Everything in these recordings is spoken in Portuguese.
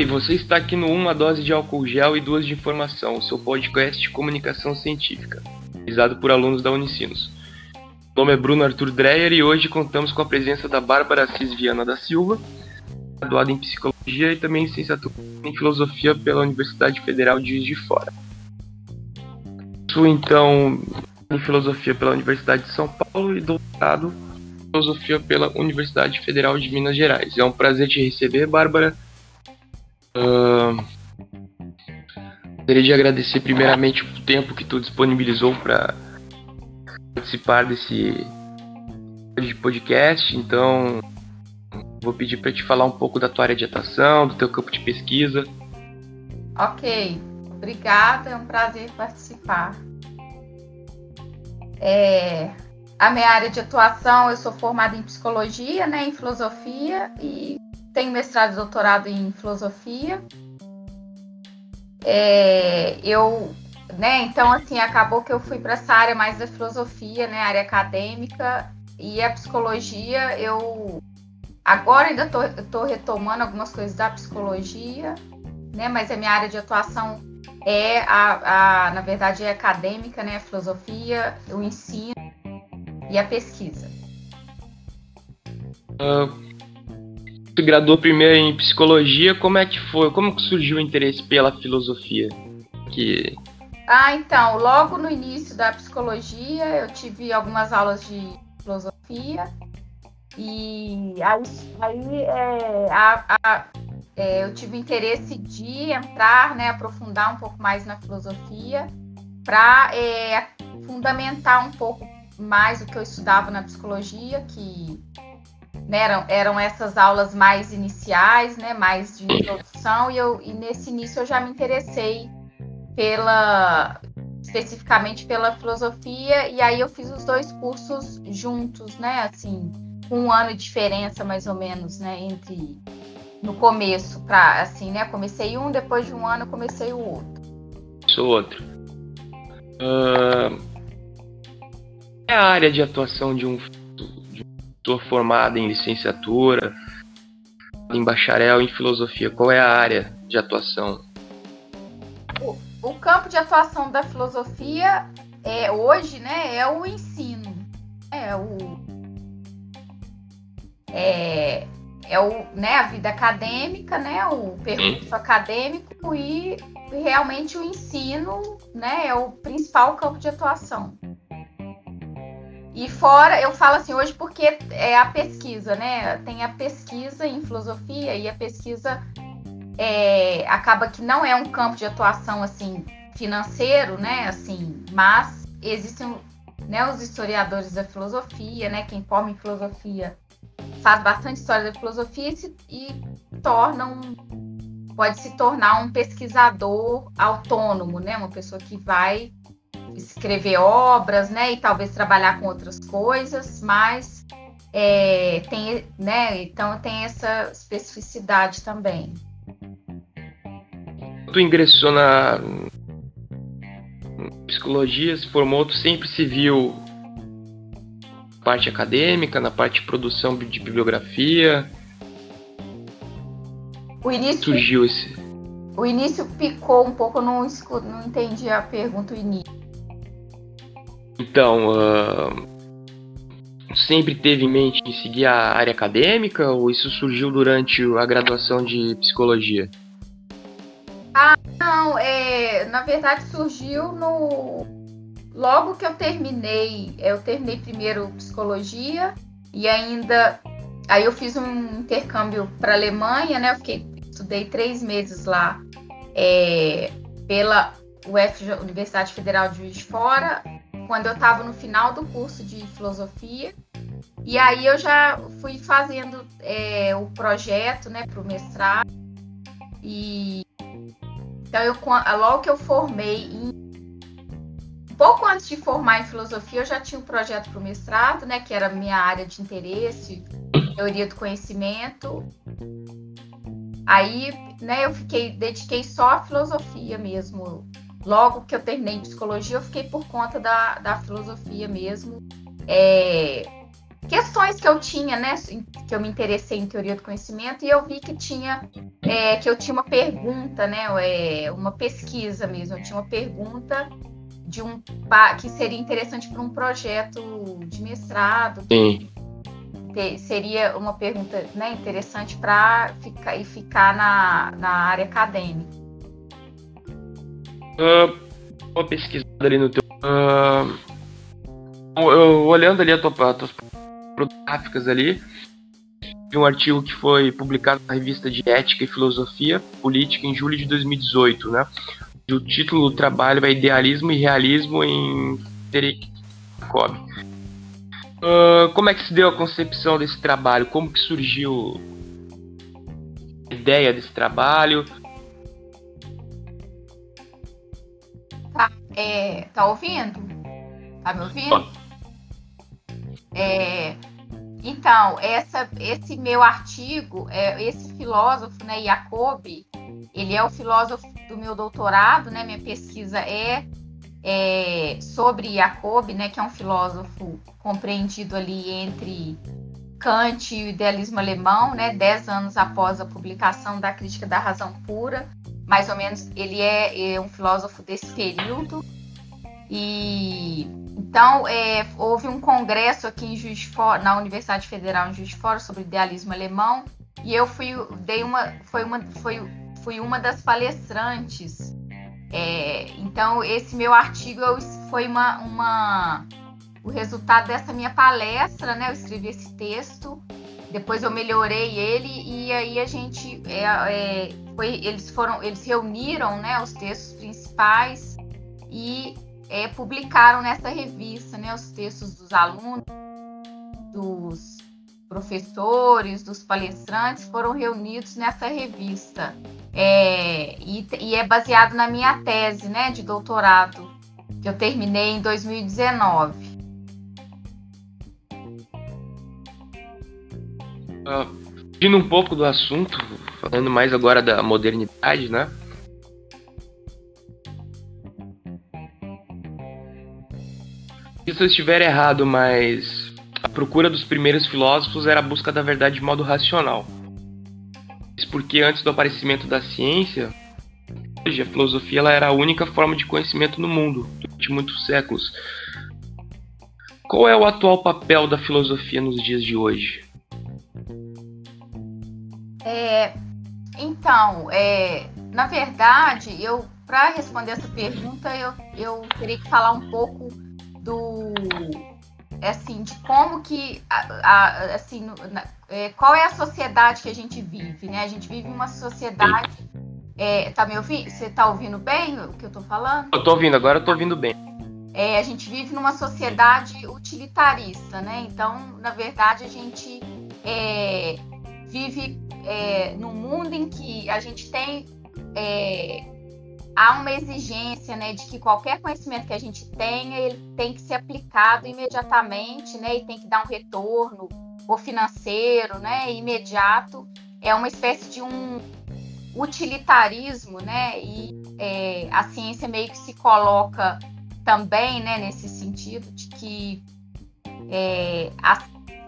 E você está aqui no Uma Dose de Álcool Gel e Duas de Informação, o seu podcast de comunicação científica, realizado por alunos da Unicinos. Meu nome é Bruno Arthur Dreyer e hoje contamos com a presença da Bárbara Assis Viana da Silva, graduada em Psicologia e também licenciatura em Filosofia pela Universidade Federal de Juiz de Fora. Sou então em Filosofia pela Universidade de São Paulo e doutorado em Filosofia pela Universidade Federal de Minas Gerais. É um prazer te receber, Bárbara. Uh, gostaria de agradecer primeiramente o tempo que tu disponibilizou para participar desse podcast. Então, vou pedir para te falar um pouco da tua área de atuação, do teu campo de pesquisa. Ok, obrigada, é um prazer participar. É, a minha área de atuação, eu sou formada em psicologia, né, em filosofia e tenho mestrado e doutorado em filosofia. É, eu, né, então assim, acabou que eu fui para essa área mais da filosofia, né, área acadêmica e a psicologia, eu agora ainda estou retomando algumas coisas da psicologia, né, mas a minha área de atuação é a, a na verdade é acadêmica, né, a filosofia, o ensino e a pesquisa. Uh tu graduou primeiro em psicologia, como é que foi? Como que surgiu o interesse pela filosofia? Que... Ah, então, logo no início da psicologia, eu tive algumas aulas de filosofia e aí, aí é, a, a, é, eu tive interesse de entrar, né, aprofundar um pouco mais na filosofia para é, fundamentar um pouco mais o que eu estudava na psicologia, que né, eram, eram essas aulas mais iniciais, né, mais de introdução, e, eu, e nesse início eu já me interessei pela especificamente pela filosofia, e aí eu fiz os dois cursos juntos, né, assim, um ano de diferença mais ou menos, né, entre no começo para assim, né, comecei um, depois de um ano comecei o outro. Sou outro. Uh, é a área de atuação de um Estou formado em licenciatura, em bacharel em filosofia. Qual é a área de atuação? O, o campo de atuação da filosofia é hoje, né, é o ensino. É o é, é o, né, a vida acadêmica, né, o percurso hum. acadêmico e realmente o ensino, né, é o principal campo de atuação. E fora, eu falo assim hoje porque é a pesquisa, né? Tem a pesquisa em filosofia e a pesquisa é, acaba que não é um campo de atuação assim financeiro, né? Assim, mas existem né, os historiadores da filosofia, né? Quem forma em filosofia faz bastante história da filosofia e, se, e torna um, pode se tornar um pesquisador autônomo, né? Uma pessoa que vai escrever obras, né, e talvez trabalhar com outras coisas, mas é, tem, né, então tem essa especificidade também. Tu ingressou na psicologia, se formou, tu sempre se viu na parte acadêmica, na parte de produção de bibliografia. O início surgiu esse. O início picou um pouco, eu não, não entendi a pergunta o início. Então, uh, sempre teve em mente em seguir a área acadêmica ou isso surgiu durante a graduação de psicologia? Ah, não, é, na verdade surgiu no logo que eu terminei, eu terminei primeiro psicologia e ainda aí eu fiz um intercâmbio para Alemanha, né? Eu fiquei estudei três meses lá é, pela UF, Universidade Federal de Juiz de Fora quando eu estava no final do curso de filosofia. E aí eu já fui fazendo é, o projeto né, para o mestrado. E então eu logo que eu formei em pouco antes de formar em filosofia, eu já tinha um projeto para o mestrado, né, que era minha área de interesse, teoria do conhecimento. Aí, né, eu fiquei dediquei só à filosofia mesmo logo que eu terminei psicologia, eu fiquei por conta da, da filosofia mesmo. É, questões que eu tinha, né, que eu me interessei em teoria do conhecimento e eu vi que tinha é, que eu tinha uma pergunta, né, é, uma pesquisa mesmo, eu tinha uma pergunta de um que seria interessante para um projeto de mestrado. Sim. Que seria uma pergunta né, interessante para ficar e ficar na, na área acadêmica. Uh, uma pesquisada ali no teu. Uh, eu, olhando ali a tua, as tuas gráficas ali, vi um artigo que foi publicado na revista de Ética e Filosofia Política em julho de 2018, né? O título do trabalho é Idealismo e Realismo em Derek Jacob. Uh, como é que se deu a concepção desse trabalho? Como que surgiu a ideia desse trabalho? É, tá ouvindo? Tá me ouvindo? É, então, essa, esse meu artigo, é, esse filósofo, né, Jacob, ele é o filósofo do meu doutorado, né? Minha pesquisa é, é sobre Jacob, né? Que é um filósofo compreendido ali entre Kant e o idealismo alemão, né? Dez anos após a publicação da Crítica da Razão Pura, mais ou menos, ele é, é um filósofo desse período. E então é, houve um congresso aqui em Juiz de Fora, na Universidade Federal em Juiz de Fora sobre idealismo alemão e eu fui dei uma foi uma foi fui uma das palestrantes. É, então, esse meu artigo foi uma, uma, o resultado dessa minha palestra, né? Eu escrevi esse texto, depois eu melhorei ele e aí a gente é, é, foi, eles foram, eles reuniram, né, os textos principais e é, publicaram nessa revista, né, os textos dos alunos, dos professores, dos palestrantes foram reunidos nessa revista. É, e, e, é baseado na minha tese né, de doutorado, que eu terminei em 2019. Uh, fugindo um pouco do assunto, falando mais agora da modernidade, né? Se eu estiver errado, mas a procura dos primeiros filósofos era a busca da verdade de modo racional. Isso porque antes do aparecimento da ciência, hoje a filosofia ela era a única forma de conhecimento no mundo durante muitos séculos. Qual é o atual papel da filosofia nos dias de hoje? É, então, é, na verdade, eu para responder essa pergunta eu, eu teria que falar um pouco do assim, de como que, a, a, assim, na, é, qual é a sociedade que a gente vive, né? A gente vive uma sociedade. É, tá me ouvindo? Você tá ouvindo bem o que eu tô falando? Eu tô ouvindo, agora eu tô ouvindo bem. É, a gente vive numa sociedade utilitarista, né? Então, na verdade, a gente é, vive é, num mundo em que a gente tem é, há uma exigência né, de que qualquer conhecimento que a gente tenha, ele tem que ser aplicado imediatamente, né, e tem que dar um retorno ou financeiro, né, imediato. É uma espécie de um utilitarismo, né, e é, a ciência meio que se coloca também, né, nesse sentido de que é, a,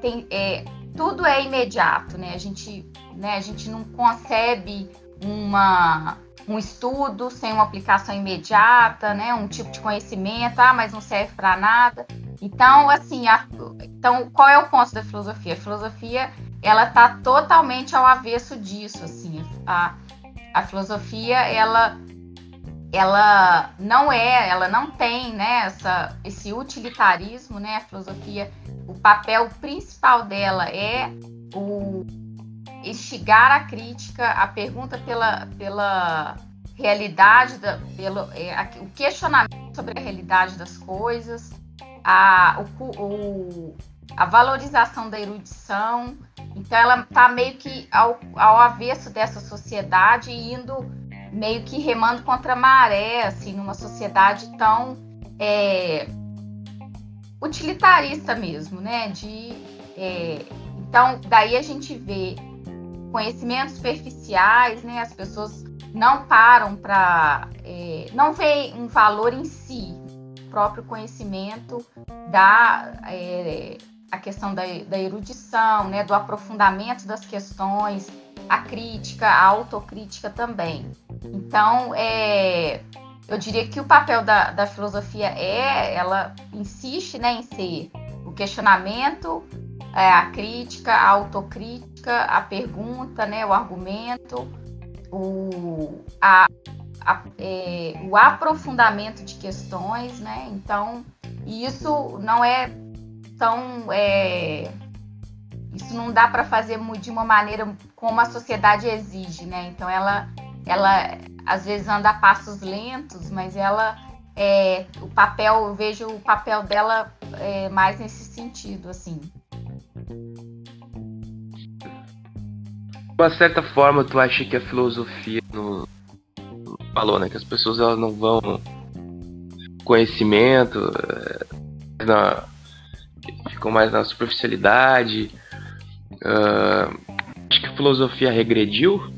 tem, é, tudo é imediato, né, a gente, né, a gente não concebe uma um estudo sem uma aplicação imediata, né? Um tipo de conhecimento, ah, mas não serve para nada. Então, assim, a, então qual é o ponto da filosofia? A filosofia ela está totalmente ao avesso disso, assim. A, a filosofia ela ela não é, ela não tem, né, essa, esse utilitarismo, né? A filosofia, o papel principal dela é o instigar a crítica, a pergunta pela, pela realidade, da, pelo, é, a, o questionamento sobre a realidade das coisas, a, o, o, a valorização da erudição. Então, ela está meio que ao, ao avesso dessa sociedade, indo meio que remando contra a maré, assim, numa sociedade tão é, utilitarista mesmo, né? De, é, então, daí a gente vê conhecimentos superficiais, né? As pessoas não param para. É, não veem um valor em si, o próprio conhecimento da. É, a questão da, da erudição, né, do aprofundamento das questões, a crítica, a autocrítica também. Então, é, eu diria que o papel da, da filosofia é, ela insiste né, em ser o questionamento, é, a crítica, a autocrítica, a pergunta, né, o argumento, o, a, a, é, o aprofundamento de questões, né? Então, isso não é tão. É, isso não dá para fazer de uma maneira como a sociedade exige, né? Então, ela, ela às vezes anda a passos lentos, mas ela. É, o papel, eu vejo o papel dela é, mais nesse sentido, assim. De uma certa forma, tu acha que a filosofia no, falou, né? Que as pessoas elas não vão conhecimento, é, na, ficam mais na superficialidade. Uh, acho que a filosofia regrediu.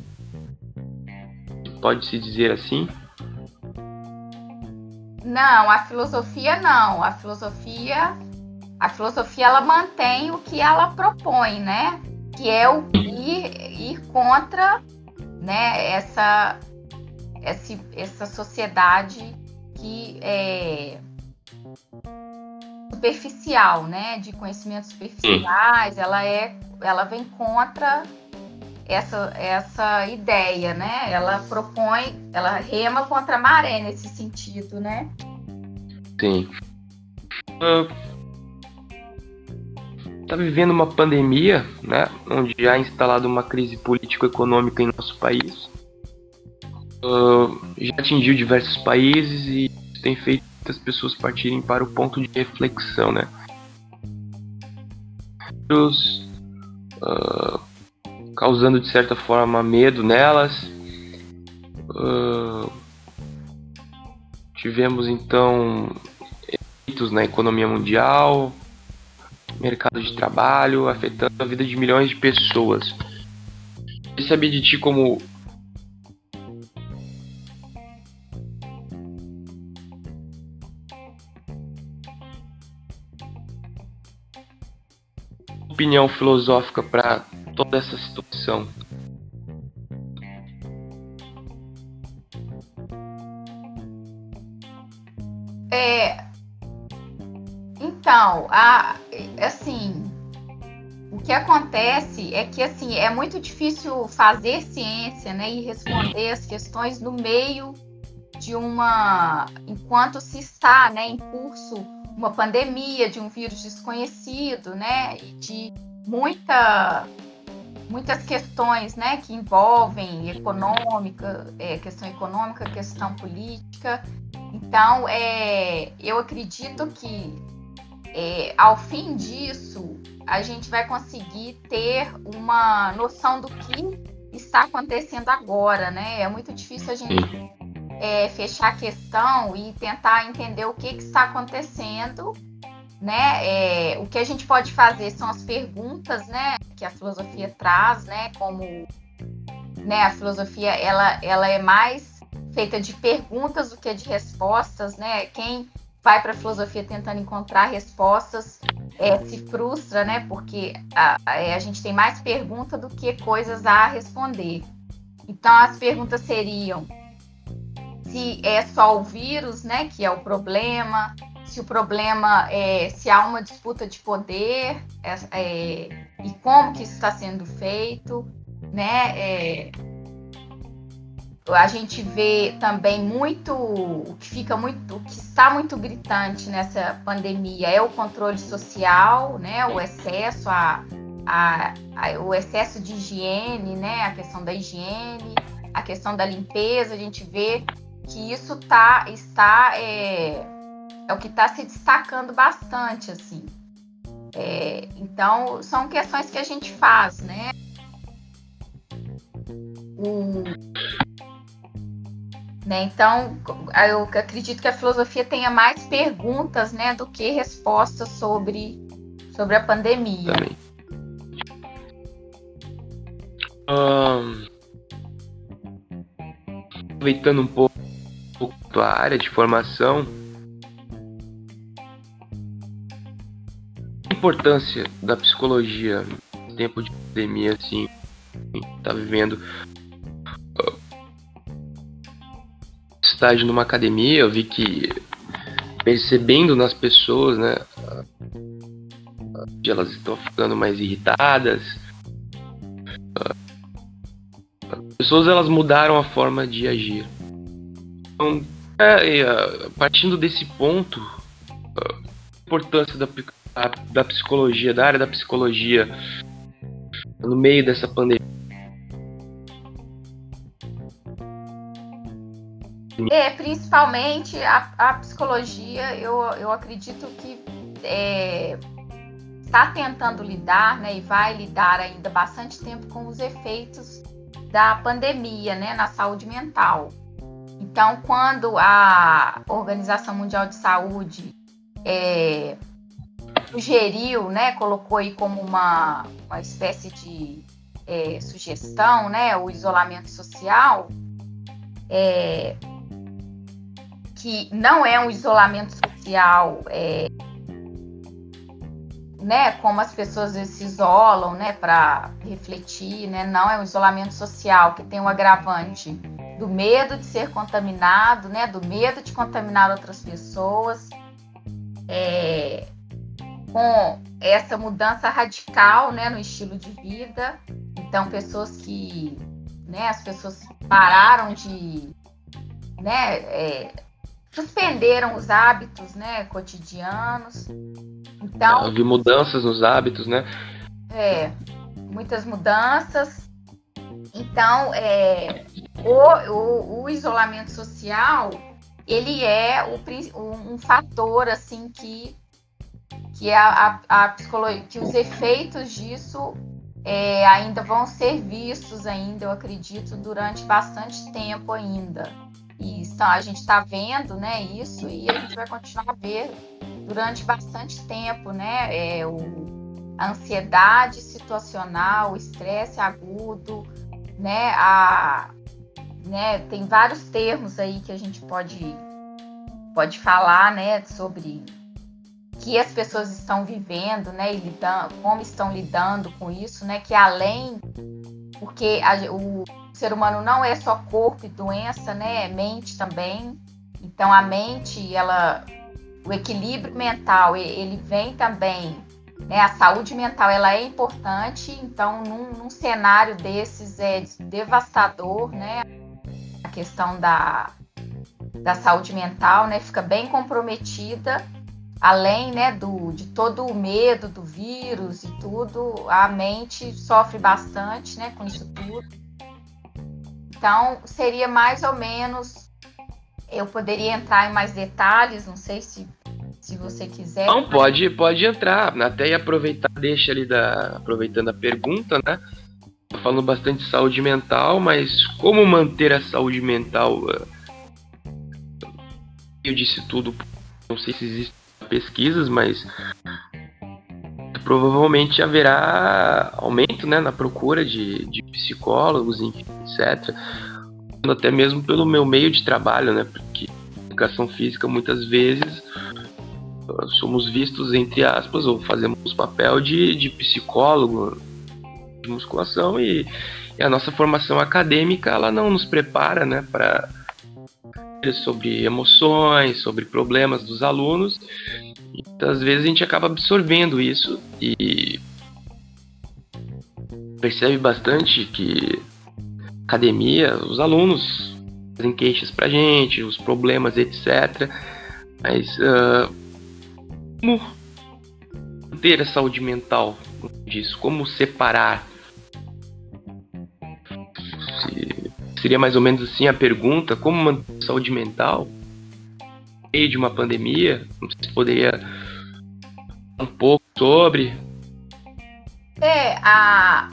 Pode se dizer assim? Não, a filosofia não. A filosofia, a filosofia ela mantém o que ela propõe, né? Que é o ir, ir contra, né? Essa essa, essa sociedade que é superficial, né, de conhecimentos superficiais, ela é, ela vem contra essa essa ideia, né? Ela propõe, ela rema contra a maré nesse sentido, né? Sim. Uh, tá vivendo uma pandemia, né, onde já é instalada uma crise político-econômica em nosso país uh, já atingiu diversos países e tem feito as pessoas partirem para o ponto de reflexão, né? Uh, causando de certa forma medo nelas. Uh, tivemos então efeitos na economia mundial, mercado de trabalho, afetando a vida de milhões de pessoas. Eu sabia de ti como opinião filosófica para toda essa situação? É, então, a, assim, o que acontece é que assim é muito difícil fazer ciência, né, e responder as questões no meio de uma, enquanto se está, né, em curso uma pandemia, de um vírus desconhecido, né? De muita, muitas questões, né? Que envolvem econômica, é, questão econômica, questão política. Então, é, eu acredito que é, ao fim disso a gente vai conseguir ter uma noção do que está acontecendo agora, né? É muito difícil a gente é, fechar a questão e tentar entender o que, que está acontecendo, né? É, o que a gente pode fazer são as perguntas, né? Que a filosofia traz, né? Como né, a filosofia ela, ela é mais feita de perguntas do que de respostas, né? Quem vai para a filosofia tentando encontrar respostas é, se frustra, né? Porque a, a, a gente tem mais perguntas do que coisas a responder. Então as perguntas seriam se é só o vírus, né, que é o problema, se o problema é se há uma disputa de poder é, e como que isso está sendo feito, né? É, a gente vê também muito o que fica muito, o que está muito gritante nessa pandemia é o controle social, né? O excesso, a, a, a o excesso de higiene, né? A questão da higiene, a questão da limpeza, a gente vê que isso tá, está é, é o que está se destacando bastante, assim. É, então, são questões que a gente faz, né? O, né? Então, eu acredito que a filosofia tenha mais perguntas né, do que respostas sobre, sobre a pandemia. Também. Um, aproveitando um pouco tua área de formação, importância da psicologia no tempo de pandemia, assim, tá vivendo estágio numa academia, eu vi que percebendo nas pessoas, né, que elas estão ficando mais irritadas. As pessoas elas mudaram a forma de agir. Então, é, é, partindo desse ponto, a importância da, da psicologia, da área da psicologia no meio dessa pandemia. É, principalmente a, a psicologia, eu, eu acredito que é, está tentando lidar, né, e vai lidar ainda bastante tempo com os efeitos da pandemia, né, na saúde mental. Então, quando a Organização Mundial de Saúde é, sugeriu, né, colocou aí como uma, uma espécie de é, sugestão, né, o isolamento social, é, que não é um isolamento social, é, né, como as pessoas se isolam, né, para refletir, né, não é um isolamento social que tem um agravante do medo de ser contaminado, né, do medo de contaminar outras pessoas, é, com essa mudança radical, né, no estilo de vida. Então, pessoas que, né, as pessoas pararam de, né, é, suspenderam os hábitos, né, cotidianos. Então, houve mudanças nos hábitos, né? É, muitas mudanças. Então, é, o, o, o isolamento social, ele é o, um fator assim que que a, a, a psicologia, que os efeitos disso é, ainda vão ser vistos ainda, eu acredito, durante bastante tempo ainda. E então, a gente está vendo né, isso e a gente vai continuar a ver durante bastante tempo, né? É, o, a ansiedade situacional, o estresse agudo, né? A, né? Tem vários termos aí que a gente pode, pode falar, né? Sobre que as pessoas estão vivendo, né? E lidando, como estão lidando com isso, né? Que além, porque a, o ser humano não é só corpo e doença, né? É mente também. Então a mente, ela, o equilíbrio mental, ele vem também. Né? A saúde mental, ela é importante. Então, num, num cenário desses é devastador, né? A questão da, da saúde mental, né? Fica bem comprometida além né, do, de todo o medo do vírus e tudo, a mente sofre bastante né, com isso tudo. Então, seria mais ou menos. Eu poderia entrar em mais detalhes, não sei se, se você quiser. Não, pode, pode entrar. Até e aproveitar, deixa ali da. Aproveitando a pergunta, né? Falando bastante de saúde mental, mas como manter a saúde mental? Eu disse tudo, não sei se existem pesquisas, mas provavelmente haverá aumento né, na procura de, de psicólogos, etc. Até mesmo pelo meu meio de trabalho, né? Porque educação física muitas vezes somos vistos, entre aspas, ou fazemos papel de, de psicólogo de musculação e, e, a nossa formação acadêmica ela não nos prepara né, para sobre emoções, sobre problemas dos alunos Muitas vezes a gente acaba absorvendo isso e percebe bastante que academia, os alunos fazem queixas pra gente, os problemas, etc. Mas uh, como ter a saúde mental disso? Como separar? Seria mais ou menos assim a pergunta: como manter saúde mental? meio de uma pandemia? Não sei se poderia um pouco sobre. É, a.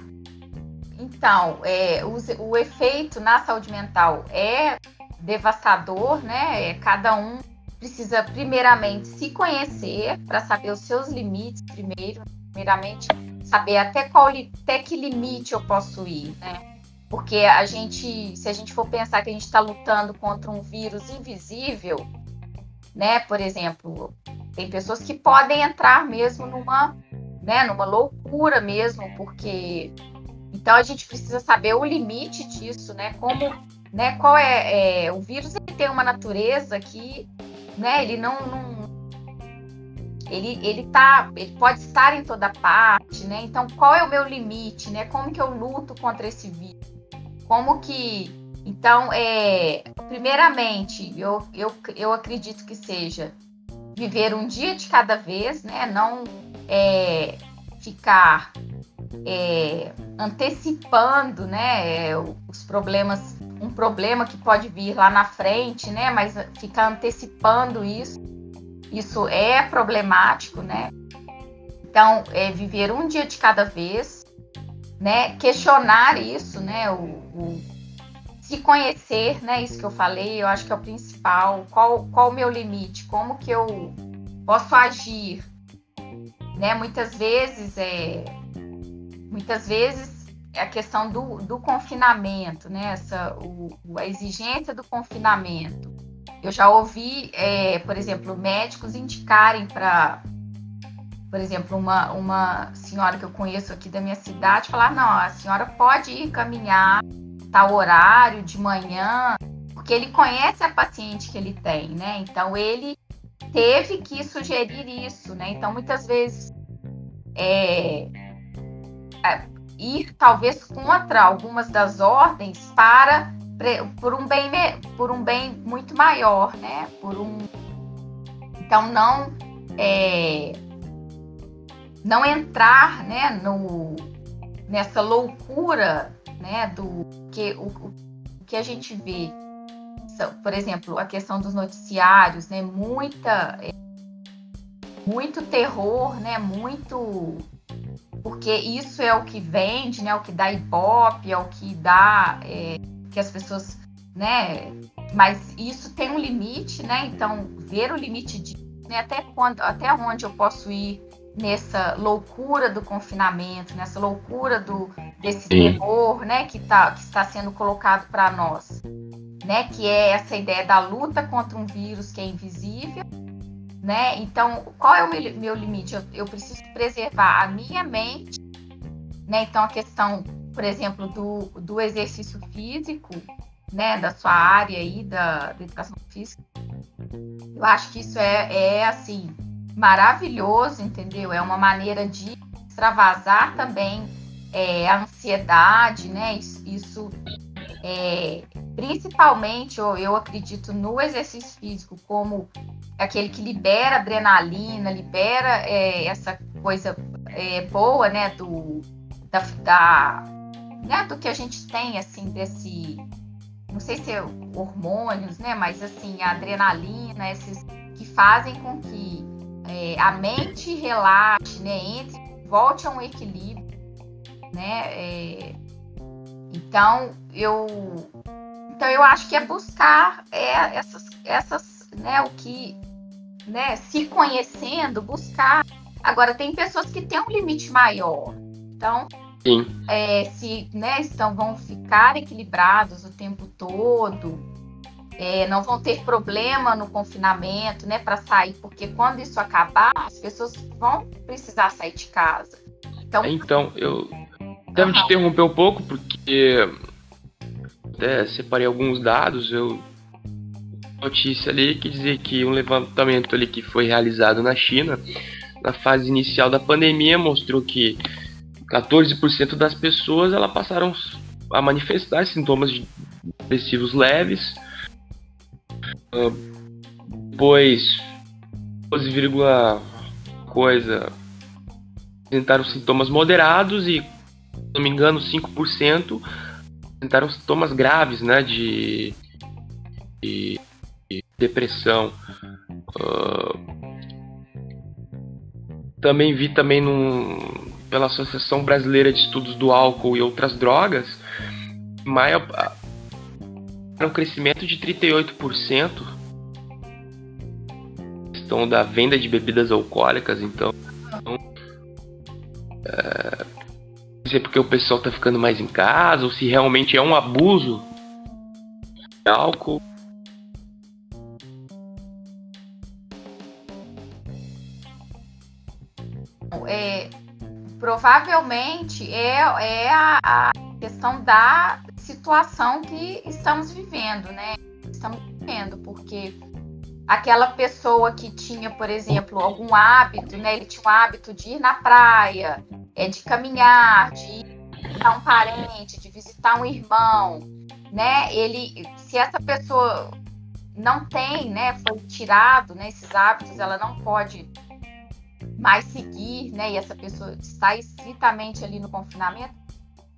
Então, é, o, o efeito na saúde mental é devastador, né? É, cada um precisa, primeiramente, se conhecer para saber os seus limites, primeiro. Primeiramente, saber até qual até que limite eu posso ir, né? Porque a gente, se a gente for pensar que a gente está lutando contra um vírus invisível, né? Por exemplo, tem pessoas que podem entrar mesmo numa né, numa loucura mesmo, porque então a gente precisa saber o limite disso, né? Como, né? Qual é, é o vírus? Ele tem uma natureza que, né? Ele não, não ele, ele tá, ele pode estar em toda parte, né? Então, qual é o meu limite, né? Como que eu luto contra esse vírus? Como que, então, é, primeiramente, eu, eu, eu acredito que seja viver um dia de cada vez, né? Não é, ficar é, antecipando, né? Os problemas, um problema que pode vir lá na frente, né? Mas ficar antecipando isso isso é problemático, né? Então, é viver um dia de cada vez, né? Questionar isso, né? O, o, se conhecer, né? Isso que eu falei, eu acho que é o principal. Qual, qual o meu limite? Como que eu posso agir? Né? Muitas vezes é, muitas vezes é a questão do, do confinamento, né? Essa, o, a exigência do confinamento eu já ouvi, é, por exemplo, médicos indicarem para, por exemplo, uma, uma senhora que eu conheço aqui da minha cidade falar: não, a senhora pode ir caminhar tal horário de manhã, porque ele conhece a paciente que ele tem, né? Então ele teve que sugerir isso, né? Então muitas vezes é, é, ir talvez contra algumas das ordens para por um bem por um bem muito maior, né? Por um então não é, não entrar, né? No nessa loucura, né? Do que o, o que a gente vê, por exemplo, a questão dos noticiários, né? Muita é, muito terror, né? Muito porque isso é o que vende, né? O que dá ibope, é o que dá é, que as pessoas, né? Mas isso tem um limite, né? Então, ver o limite de né, até quando, até onde eu posso ir nessa loucura do confinamento, nessa loucura do desse Sim. terror, né, que tá que está sendo colocado para nós, né, que é essa ideia da luta contra um vírus que é invisível, né? Então, qual é o meu, meu limite? Eu, eu preciso preservar a minha mente, né? Então, a questão por exemplo, do, do exercício físico, né, da sua área aí, da, da educação física, eu acho que isso é, é, assim, maravilhoso, entendeu? É uma maneira de extravasar também é, a ansiedade, né? Isso, isso é, principalmente eu, eu acredito no exercício físico como aquele que libera adrenalina, libera é, essa coisa é, boa, né? Do, da, da né, do que a gente tem, assim, desse, não sei se é hormônios, né, mas assim, a adrenalina, esses que fazem com que é, a mente relaxe, né, entre, volte a um equilíbrio, né, é, então eu, então eu acho que é buscar é, essas, essas, né, o que, né, se conhecendo, buscar. Agora tem pessoas que têm um limite maior, então Sim. É, se né, estão, vão ficar equilibrados o tempo todo, é, não vão ter problema no confinamento, né, para sair, porque quando isso acabar, as pessoas vão precisar sair de casa. Então, então eu devo uhum. te interromper um pouco, porque até separei alguns dados, eu notícia ali que dizia que um levantamento ali que foi realizado na China na fase inicial da pandemia mostrou que 14% das pessoas ela passaram a manifestar sintomas depressivos leves. Uh, depois, 12, coisa apresentaram sintomas moderados e, se não me engano, 5% apresentaram sintomas graves, né, de, de, de depressão. Uh, também vi também num, pela Associação Brasileira de Estudos do Álcool e Outras Drogas, maio um crescimento de 38% questão da venda de bebidas alcoólicas, então é, não sei porque o pessoal está ficando mais em casa ou se realmente é um abuso de álcool. É, provavelmente é, é a, a, questão da situação que estamos vivendo, né? Estamos vivendo, porque aquela pessoa que tinha, por exemplo, algum hábito, né? Ele tinha o hábito de ir na praia, é, de caminhar, de visitar um parente, de visitar um irmão, né? Ele, se essa pessoa não tem, né? Foi tirado, né? Esses hábitos, ela não pode mais seguir, né? E essa pessoa está estritamente ali no confinamento.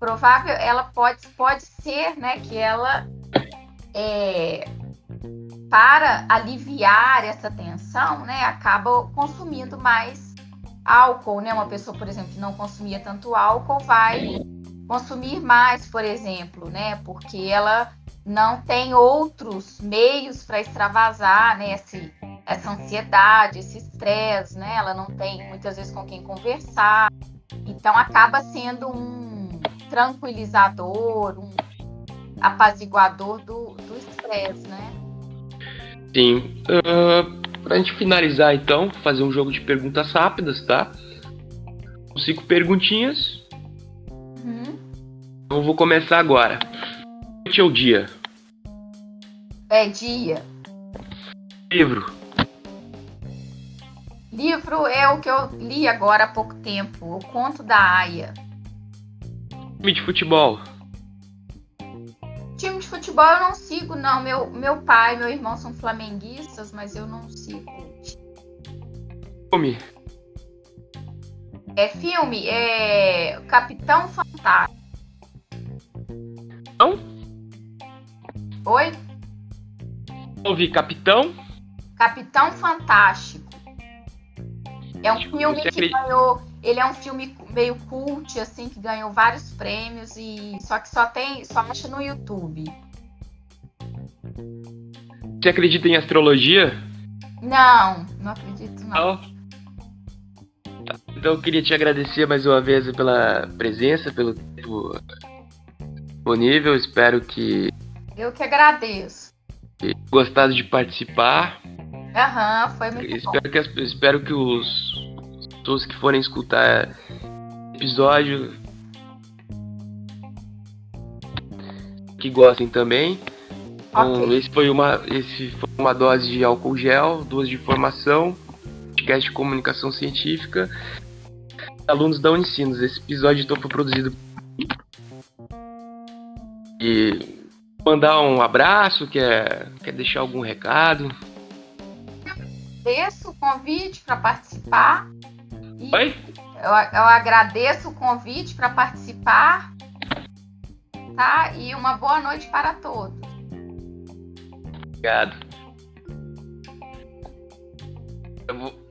Provável, ela pode, pode ser, né? Que ela é, para aliviar essa tensão, né, acaba consumindo mais álcool, né? Uma pessoa, por exemplo, que não consumia tanto álcool vai consumir mais, por exemplo, né? Porque ela não tem outros meios para extravasar, né? Esse, essa ansiedade, esse estresse, né? Ela não tem muitas vezes com quem conversar, então acaba sendo um tranquilizador, um apaziguador do estresse, né? Sim. Uh, pra gente finalizar, então, fazer um jogo de perguntas rápidas, tá? Cinco perguntinhas. Uhum. Então, eu vou começar agora. Noite ou dia? É dia. Livro. Livro é o que eu li agora há pouco tempo, O Conto da Aya. Time de futebol time de futebol eu não sigo, não. Meu, meu pai e meu irmão são flamenguistas, mas eu não sigo. Filme. É filme? É Capitão Fantástico. Não? Oi? Ouvi Capitão? Capitão Fantástico. É um filme que ganhou ele é um filme meio cult, assim, que ganhou vários prêmios e só que só tem, só acha no YouTube. Você acredita em astrologia? Não, não acredito não. não? Então eu queria te agradecer mais uma vez pela presença, pelo tempo disponível. Espero que. Eu que agradeço. Gostado de participar. Aham, foi muito espero bom. Que, espero que os pessoas que forem escutar episódio que gostem também. Então, okay. esse foi uma esse foi uma dose de álcool gel, duas de informação, podcast de comunicação científica, alunos da Unicinos. Esse episódio então foi produzido e mandar um abraço, quer quer deixar algum recado? Agradeço o convite para participar Oi? Eu, eu agradeço o convite para participar, tá? E uma boa noite para todos. Obrigado. Eu vou